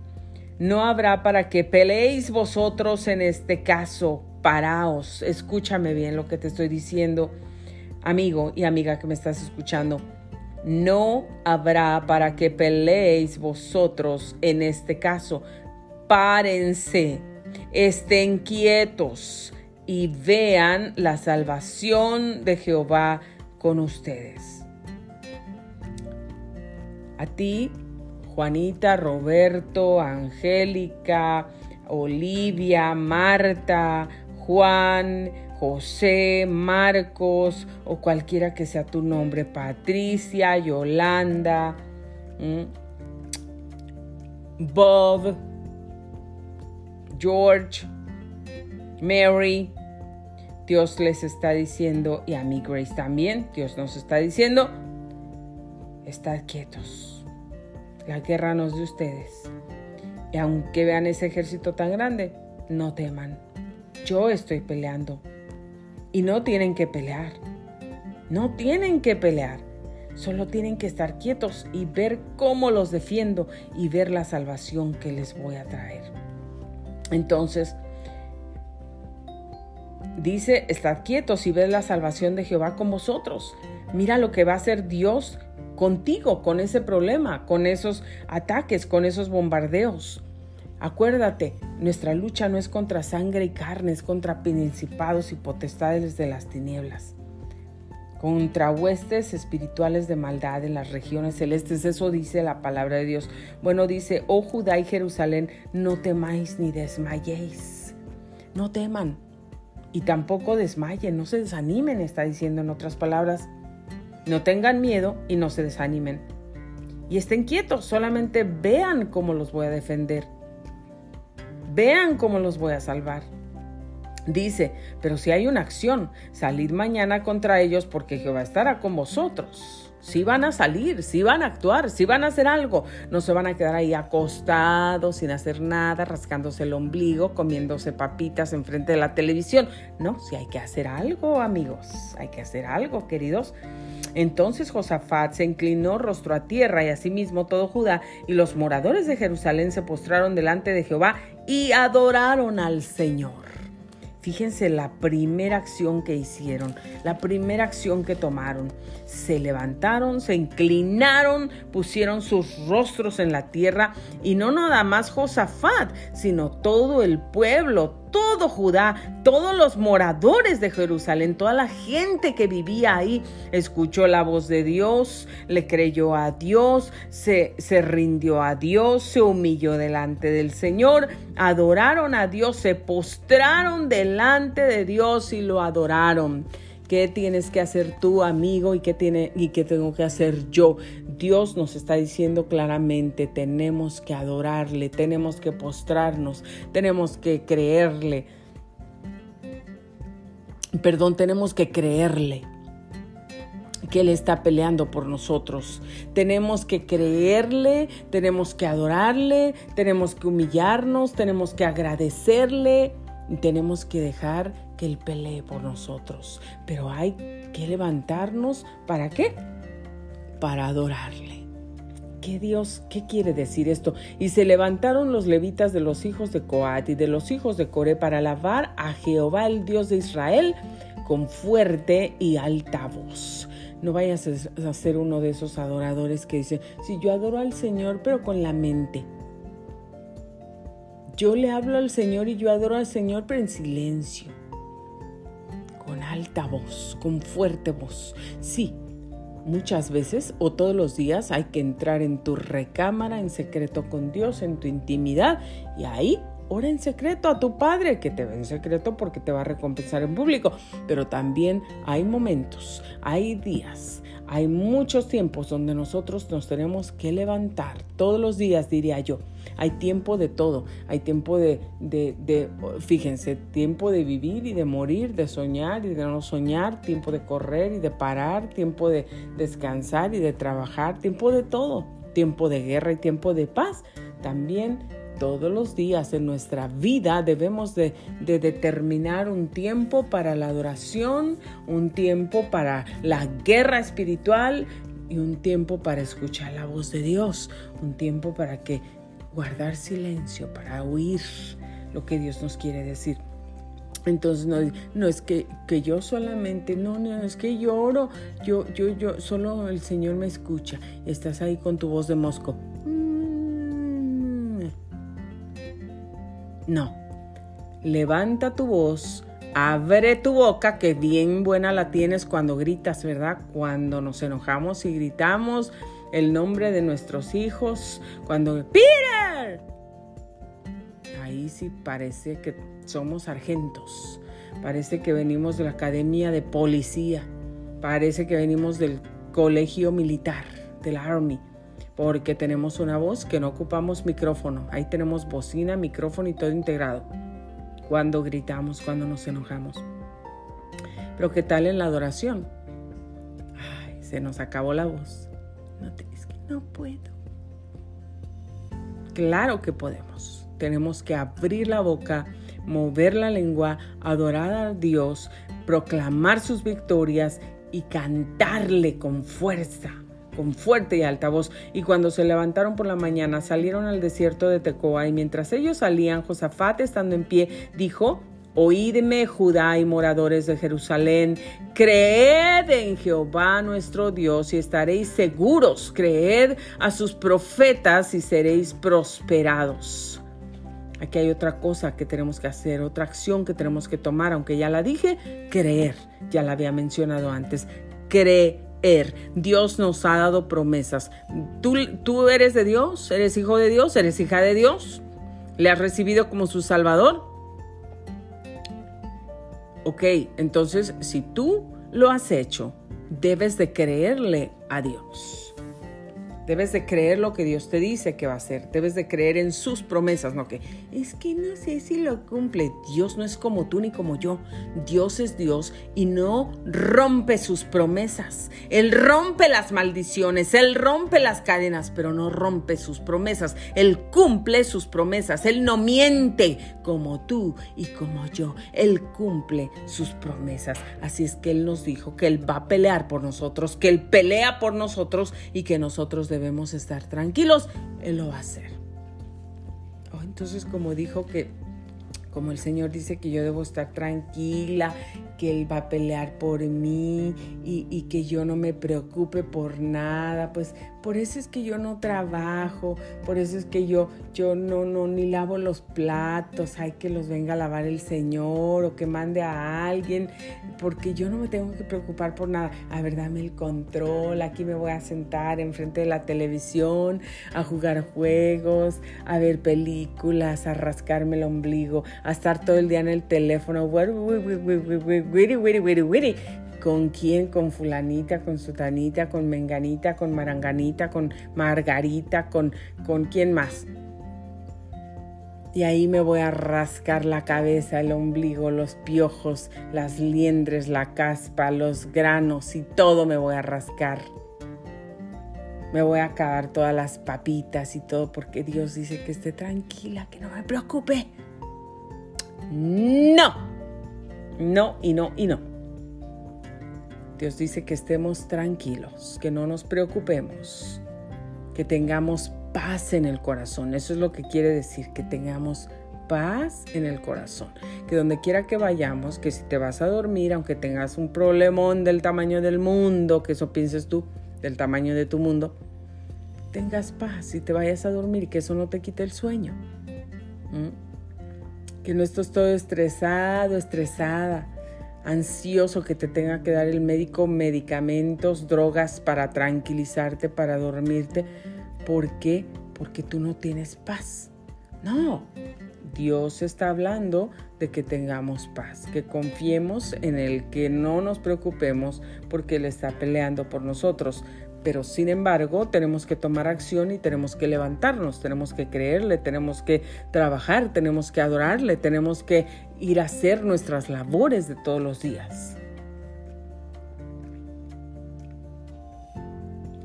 No habrá para que peleéis vosotros en este caso. Paraos, escúchame bien lo que te estoy diciendo, amigo y amiga que me estás escuchando. No habrá para que peleéis vosotros en este caso. Párense, estén quietos y vean la salvación de Jehová con ustedes. A ti, Juanita, Roberto, Angélica, Olivia, Marta, Juan, José, Marcos o cualquiera que sea tu nombre, Patricia, Yolanda, Bob, George, Mary, Dios les está diciendo, y a mí Grace también, Dios nos está diciendo, estad quietos. La guerra no es de ustedes. Y aunque vean ese ejército tan grande, no teman. Yo estoy peleando. Y no tienen que pelear. No tienen que pelear. Solo tienen que estar quietos y ver cómo los defiendo y ver la salvación que les voy a traer. Entonces, Dice, estad quietos y ved la salvación de Jehová con vosotros. Mira lo que va a hacer Dios contigo, con ese problema, con esos ataques, con esos bombardeos. Acuérdate, nuestra lucha no es contra sangre y carne, es contra principados y potestades de las tinieblas, contra huestes espirituales de maldad en las regiones celestes. Eso dice la palabra de Dios. Bueno, dice, oh Judá y Jerusalén, no temáis ni desmayéis. No teman, y tampoco desmayen, no se desanimen, está diciendo en otras palabras. No tengan miedo y no se desanimen. Y estén quietos, solamente vean cómo los voy a defender. Vean cómo los voy a salvar. Dice, pero si hay una acción, salid mañana contra ellos porque Jehová estará con vosotros. Sí van a salir, sí van a actuar, sí van a hacer algo. No se van a quedar ahí acostados, sin hacer nada, rascándose el ombligo, comiéndose papitas enfrente de la televisión. No, sí hay que hacer algo, amigos. Hay que hacer algo, queridos. Entonces Josafat se inclinó rostro a tierra y asimismo todo Judá y los moradores de Jerusalén se postraron delante de Jehová y adoraron al Señor. Fíjense la primera acción que hicieron, la primera acción que tomaron. Se levantaron, se inclinaron, pusieron sus rostros en la tierra y no nada más Josafat, sino todo el pueblo, todo Judá, todos los moradores de Jerusalén, toda la gente que vivía ahí, escuchó la voz de Dios, le creyó a Dios, se, se rindió a Dios, se humilló delante del Señor, adoraron a Dios, se postraron delante de Dios y lo adoraron. ¿Qué tienes que hacer tú, amigo? ¿Y qué, tiene, y qué tengo que hacer yo? Dios nos está diciendo claramente, tenemos que adorarle, tenemos que postrarnos, tenemos que creerle. Perdón, tenemos que creerle que Él está peleando por nosotros. Tenemos que creerle, tenemos que adorarle, tenemos que humillarnos, tenemos que agradecerle tenemos que dejar que Él pelee por nosotros. Pero hay que levantarnos, ¿para qué? Para adorarle. ¿Qué Dios, qué quiere decir esto? Y se levantaron los levitas de los hijos de Coat y de los hijos de Coré para alabar a Jehová, el Dios de Israel, con fuerte y alta voz. No vayas a ser uno de esos adoradores que dicen, si yo adoro al Señor, pero con la mente. Yo le hablo al Señor y yo adoro al Señor, pero en silencio con alta voz, con fuerte voz. Sí, muchas veces o todos los días hay que entrar en tu recámara en secreto con Dios, en tu intimidad, y ahí ora en secreto a tu Padre, que te ve en secreto porque te va a recompensar en público. Pero también hay momentos, hay días, hay muchos tiempos donde nosotros nos tenemos que levantar, todos los días diría yo. Hay tiempo de todo, hay tiempo de, de, fíjense, tiempo de vivir y de morir, de soñar y de no soñar, tiempo de correr y de parar, tiempo de descansar y de trabajar, tiempo de todo, tiempo de guerra y tiempo de paz. También todos los días en nuestra vida debemos de, determinar un tiempo para la adoración, un tiempo para la guerra espiritual y un tiempo para escuchar la voz de Dios, un tiempo para que guardar silencio, para oír lo que Dios nos quiere decir. Entonces no, no es que, que, yo solamente, no, no, es que lloro, yo, yo, yo, solo el Señor me escucha. Estás ahí con tu voz de mosco. No. Levanta tu voz, abre tu boca, que bien buena la tienes cuando gritas, ¿verdad? Cuando nos enojamos y gritamos el nombre de nuestros hijos, cuando Peter. Ahí sí parece que somos sargentos. Parece que venimos de la academia de policía. Parece que venimos del colegio militar, del Army porque tenemos una voz que no ocupamos micrófono. Ahí tenemos bocina, micrófono y todo integrado. Cuando gritamos, cuando nos enojamos. Pero ¿qué tal en la adoración? Ay, se nos acabó la voz. No no puedo. Claro que podemos. Tenemos que abrir la boca, mover la lengua, adorar a Dios, proclamar sus victorias y cantarle con fuerza con fuerte y alta voz, y cuando se levantaron por la mañana salieron al desierto de Tecoa, y mientras ellos salían, Josafat, estando en pie, dijo, Oídme, Judá y moradores de Jerusalén, creed en Jehová nuestro Dios y estaréis seguros, creed a sus profetas y seréis prosperados. Aquí hay otra cosa que tenemos que hacer, otra acción que tenemos que tomar, aunque ya la dije, creer, ya la había mencionado antes, creer Dios nos ha dado promesas. ¿Tú, ¿Tú eres de Dios? ¿Eres hijo de Dios? ¿Eres hija de Dios? ¿Le has recibido como su Salvador? Ok, entonces si tú lo has hecho, debes de creerle a Dios. Debes de creer lo que Dios te dice que va a hacer. Debes de creer en sus promesas, no que es que no sé si lo cumple. Dios no es como tú ni como yo. Dios es Dios y no rompe sus promesas. Él rompe las maldiciones, Él rompe las cadenas, pero no rompe sus promesas. Él cumple sus promesas. Él no miente como tú y como yo. Él cumple sus promesas. Así es que Él nos dijo que Él va a pelear por nosotros, que Él pelea por nosotros y que nosotros debemos debemos estar tranquilos, Él lo va a hacer. Oh, entonces, como dijo que, como el Señor dice que yo debo estar tranquila, que Él va a pelear por mí y, y que yo no me preocupe por nada, pues por eso es que yo no trabajo, por eso es que yo, yo no, no, ni lavo los platos, hay que los venga a lavar el Señor o que mande a alguien, porque yo no me tengo que preocupar por nada. A ver, dame el control, aquí me voy a sentar enfrente de la televisión, a jugar juegos, a ver películas, a rascarme el ombligo, a estar todo el día en el teléfono, ¿Con quién? Con fulanita, con sutanita, con menganita, con maranganita, con margarita, con, con quién más. Y ahí me voy a rascar la cabeza, el ombligo, los piojos, las liendres, la caspa, los granos y todo me voy a rascar. Me voy a acabar todas las papitas y todo porque Dios dice que esté tranquila, que no me preocupe. No. No y no y no. Dios dice que estemos tranquilos, que no nos preocupemos, que tengamos paz en el corazón. Eso es lo que quiere decir, que tengamos paz en el corazón. Que donde quiera que vayamos, que si te vas a dormir, aunque tengas un problemón del tamaño del mundo, que eso pienses tú, del tamaño de tu mundo, tengas paz y te vayas a dormir que eso no te quite el sueño. Que no estés todo estresado, estresada ansioso que te tenga que dar el médico medicamentos, drogas para tranquilizarte, para dormirte. ¿Por qué? Porque tú no tienes paz. No, Dios está hablando de que tengamos paz, que confiemos en Él, que no nos preocupemos porque Él está peleando por nosotros. Pero sin embargo, tenemos que tomar acción y tenemos que levantarnos, tenemos que creerle, tenemos que trabajar, tenemos que adorarle, tenemos que ir a hacer nuestras labores de todos los días.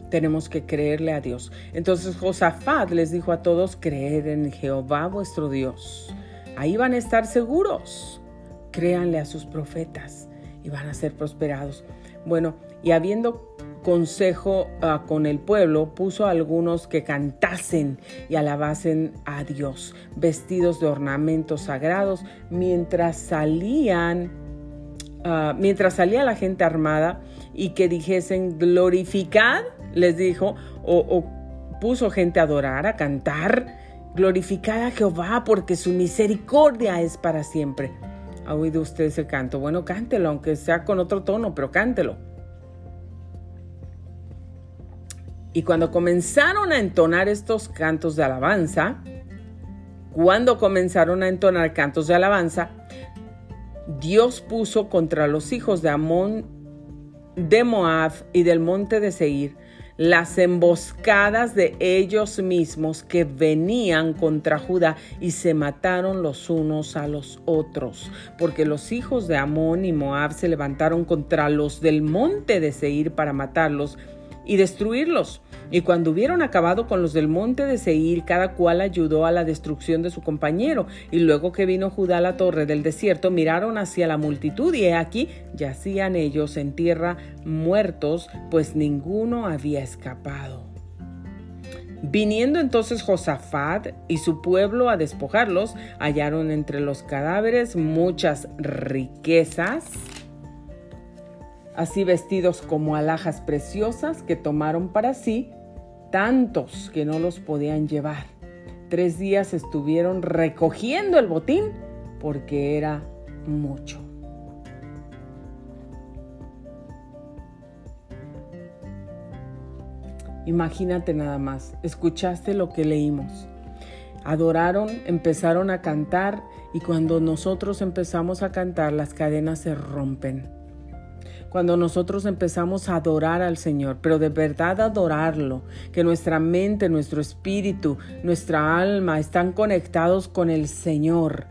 Tenemos que creerle a Dios. Entonces Josafat les dijo a todos, creed en Jehová vuestro Dios. Ahí van a estar seguros. Créanle a sus profetas y van a ser prosperados. Bueno, y habiendo consejo ah, con el pueblo, puso algunos que cantasen y alabasen a Dios, vestidos de ornamentos sagrados, mientras salían, ah, mientras salía la gente armada y que dijesen glorificad, les dijo, o, puso gente a adorar, a cantar, glorificad a Jehová porque su misericordia es para siempre. ¿Ha oído usted ese canto? Bueno, cántelo, aunque sea con otro tono, pero cántelo. Y cuando comenzaron a entonar estos cantos de alabanza, cuando comenzaron a entonar cantos de alabanza, Dios puso contra los hijos de Amón, de Moab y del monte de Seir las emboscadas de ellos mismos que venían contra Judá y se mataron los unos a los otros, porque los hijos de Amón y Moab se levantaron contra los del monte de Seir para matarlos y destruirlos. Y cuando hubieron acabado con los del monte de Seir, cada cual ayudó a la destrucción de su compañero. Y luego que vino Judá a la torre del desierto, miraron hacia la multitud y he aquí yacían ellos en tierra muertos, pues ninguno había escapado. Viniendo entonces Josafat y su pueblo a despojarlos, hallaron entre los cadáveres muchas riquezas así vestidos como alhajas preciosas que tomaron para sí, tantos que no los podían llevar. Tres días estuvieron recogiendo el botín porque era mucho. Imagínate nada más, escuchaste lo que leímos. Adoraron, empezaron a cantar y cuando nosotros empezamos a cantar las cadenas se rompen cuando nosotros empezamos a adorar al Señor, pero de verdad adorarlo, que nuestra mente, nuestro espíritu, nuestra alma están conectados con el Señor,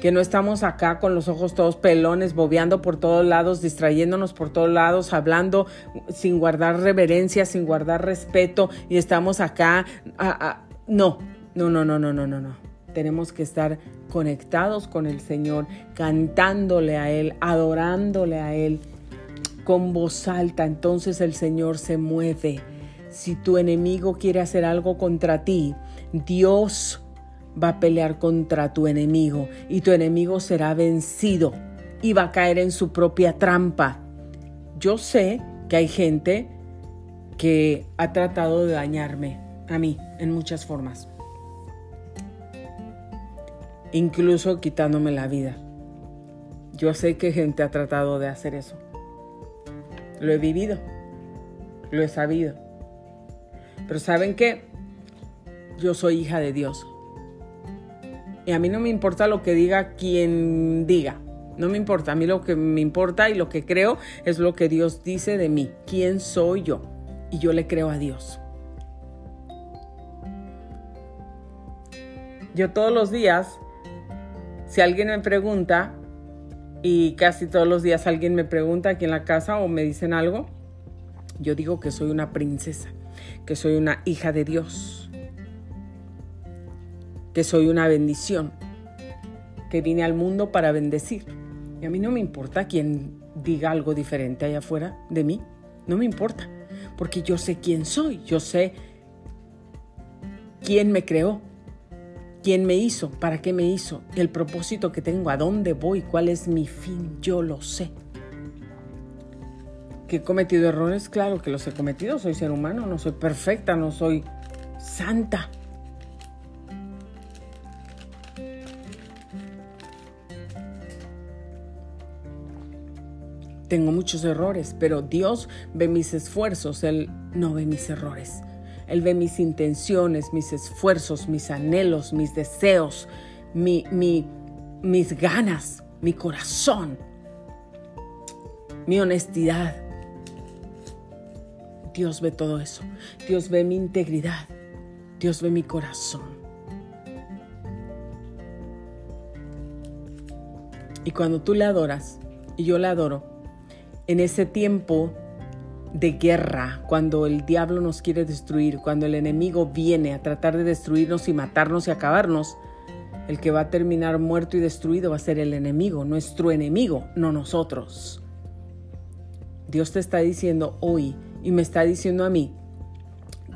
que no estamos acá con los ojos todos pelones, bobeando por todos lados, distrayéndonos por todos lados, hablando sin guardar reverencia, sin guardar respeto y estamos acá. no, no, no, no, no, no, no, no. Tenemos que estar conectados con el Señor, cantándole a Él, adorándole a Él con voz alta, entonces el Señor se mueve. Si tu enemigo quiere hacer algo contra ti, Dios va a pelear contra tu enemigo y tu enemigo será vencido y va a caer en su propia trampa. Yo sé que hay gente que ha tratado de dañarme a mí en muchas formas, incluso quitándome la vida. Yo sé que gente ha tratado de hacer eso. Lo he vivido, lo he sabido. Pero ¿saben qué? Yo soy hija de Dios. Y a mí no me importa lo que diga quien diga. No me importa. A mí lo que me importa y lo que creo es lo que Dios dice de mí. ¿Quién soy yo? Y yo le creo a Dios. Yo todos los días, si alguien me pregunta, y casi todos los días alguien me pregunta aquí en la casa o me dicen algo, yo digo que soy una princesa, que soy una hija de Dios, que soy una bendición, que vine al mundo para bendecir. Y a mí no me importa quién diga algo diferente allá afuera de mí, no me importa, porque yo sé quién soy, yo sé quién me creó, quién me hizo, para qué me hizo, el propósito que tengo, a dónde voy, cuál es mi fin, yo lo sé. ¿Que he cometido errores? Claro que los he cometido, soy ser humano, no soy perfecta, no soy santa. Tengo muchos errores, pero Dios ve mis esfuerzos, Él no ve mis errores. Él ve mis intenciones, mis esfuerzos, mis anhelos, mis deseos, mi, mis ganas, mi corazón, mi honestidad. Dios ve todo eso. Dios ve mi integridad. Dios ve mi corazón. Y cuando tú le adoras, y yo le adoro, en ese tiempo de guerra, cuando el diablo nos quiere destruir, cuando el enemigo viene a tratar de destruirnos y matarnos y acabarnos, el que va a terminar muerto y destruido va a ser el enemigo, nuestro enemigo, no nosotros. Dios te está diciendo hoy y me está diciendo a mí,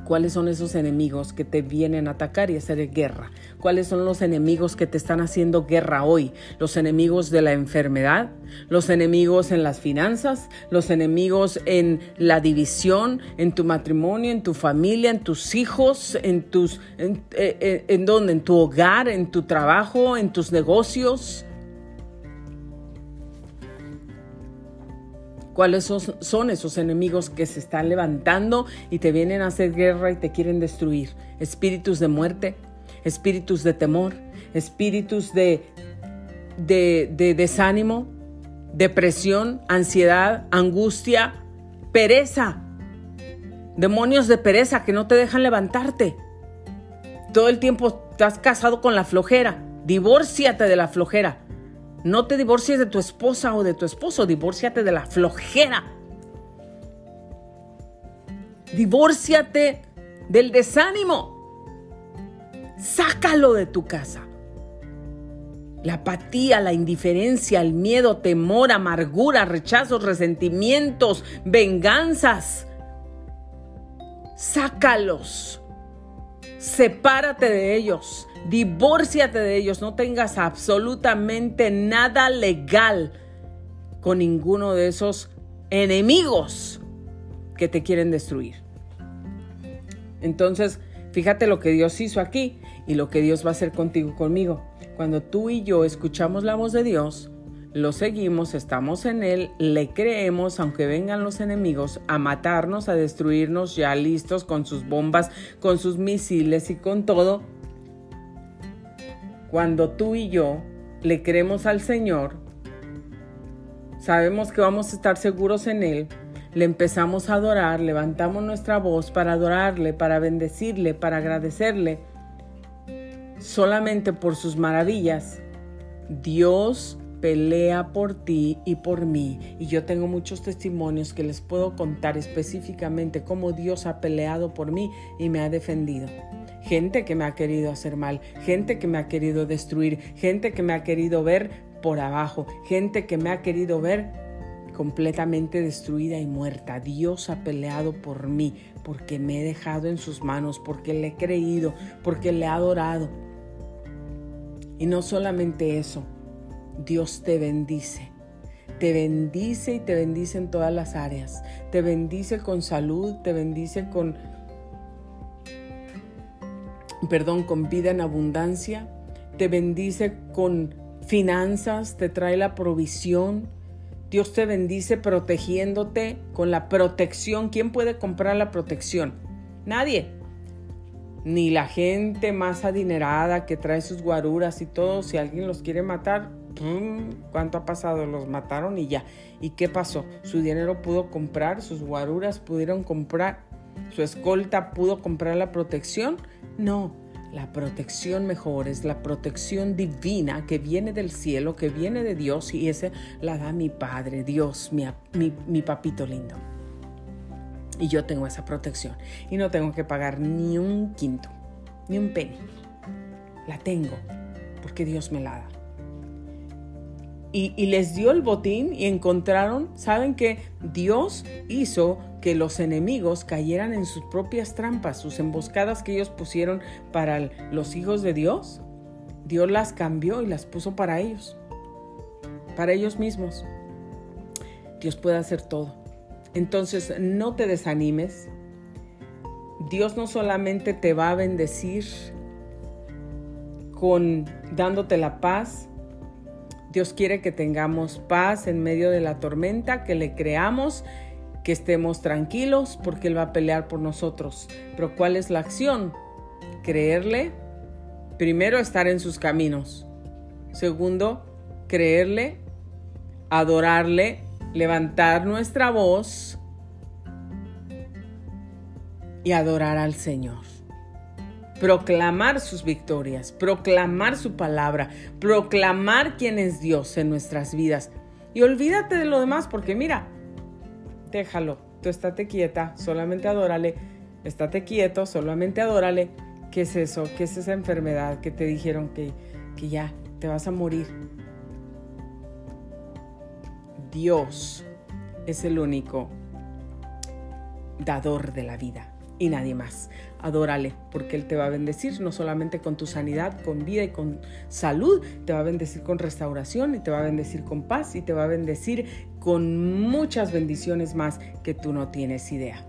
¿Cuáles son esos enemigos que te vienen a atacar y hacer guerra? ¿Cuáles son los enemigos que te están haciendo guerra hoy? Los enemigos de la enfermedad, los enemigos en las finanzas, los enemigos en la división, en tu matrimonio, en tu familia, en tus hijos, en tus en, eh, eh, en tu hogar, en tu trabajo, en tus negocios. Cuáles son, esos enemigos que se están levantando y te vienen a hacer guerra y te quieren destruir. Espíritus de muerte, espíritus de temor, espíritus de, de, de desánimo, depresión, ansiedad, angustia, pereza. Demonios de pereza que no te dejan levantarte. Todo el tiempo estás casado con la flojera. Divórciate de la flojera. No te divorcies de tu esposa o de tu esposo, divórciate de la flojera. Divórciate del desánimo. Sácalo de tu casa. La apatía, la indiferencia, el miedo, temor, amargura, rechazos, resentimientos, venganzas. Sácalos. Sepárate de ellos. Divórciate de ellos, no tengas absolutamente nada legal con ninguno de esos enemigos que te quieren destruir. Entonces, fíjate lo que Dios hizo aquí y lo que Dios va a hacer contigo conmigo. Cuando tú y yo escuchamos la voz de Dios, lo seguimos, estamos en Él, le creemos, aunque vengan los enemigos a matarnos, a destruirnos, ya listos con sus bombas, con sus misiles y con todo, cuando tú y yo le creemos al Señor, sabemos que vamos a estar seguros en Él, le empezamos a adorar, levantamos nuestra voz para adorarle, para bendecirle, para agradecerle, solamente por sus maravillas, Dios pelea por ti y por mí. Y yo tengo muchos testimonios que les puedo contar específicamente cómo Dios ha peleado por mí y me ha defendido. Gente que me ha querido hacer mal, gente que me ha querido destruir, gente que me ha querido ver por abajo, gente que me ha querido ver completamente destruida y muerta. Dios ha peleado por mí porque me he dejado en sus manos, porque le he creído, porque le he adorado. Y no solamente eso, Dios te bendice. Te bendice y te bendice en todas las áreas. Te bendice con salud, te bendice con, perdón, con vida en abundancia. Te bendice con finanzas, te trae la provisión. Dios te bendice protegiéndote con la protección. ¿Quién puede comprar la protección? Nadie. Ni la gente más adinerada que trae sus guaruras y todo. Si alguien los quiere matar, ¿cuánto ha pasado? Los mataron y ya. ¿Y qué pasó? Su dinero pudo comprar, sus guaruras pudieron comprar, su escolta pudo comprar la protección. No, la protección mejor es la protección divina que viene del cielo, que viene de Dios y esa la da mi Padre, Dios, mi, mi, papito lindo. Y yo tengo esa protección y no tengo que pagar ni un quinto, ni un penny. La tengo porque Dios me la da y, les dio el botín y encontraron, saben que Dios hizo que los enemigos cayeran en sus propias trampas, sus emboscadas que ellos pusieron para los hijos de Dios. Dios las cambió y las puso para ellos, para ellos mismos. Dios puede hacer todo. Entonces, no te desanimes. Dios no solamente te va a bendecir con dándote la paz, Dios quiere que tengamos paz en medio de la tormenta, que le creamos, que estemos tranquilos porque Él va a pelear por nosotros. Pero ¿cuál es la acción? Creerle. Primero, estar en sus caminos. Segundo, creerle, adorarle, levantar nuestra voz y adorar al Señor proclamar sus victorias, proclamar su palabra, proclamar quién es Dios en nuestras vidas. Y olvídate de lo demás porque mira, déjalo, tú estate quieta, solamente adórale, estate quieto, solamente adórale. ¿Qué es eso? ¿Qué es esa enfermedad que te dijeron que, que ya te vas a morir? Dios es el único dador de la vida y nadie más. Adórale, porque Él te va a bendecir no solamente con tu sanidad, con vida y con salud, te va a bendecir con restauración y te va a bendecir con paz y te va a bendecir con muchas bendiciones más que tú no tienes idea.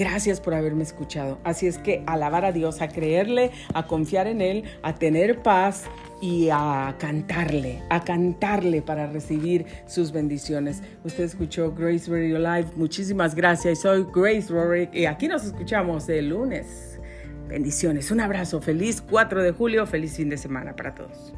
Gracias por haberme escuchado. Así es que alabar a Dios, a creerle, a confiar en Él, a tener paz y a cantarle, a cantarle para recibir sus bendiciones. Usted escuchó Grace Radio Live. Muchísimas gracias. Soy Grace Rorick y aquí nos escuchamos el lunes. Bendiciones. Un abrazo. Feliz 4 de julio. Feliz fin de semana para todos.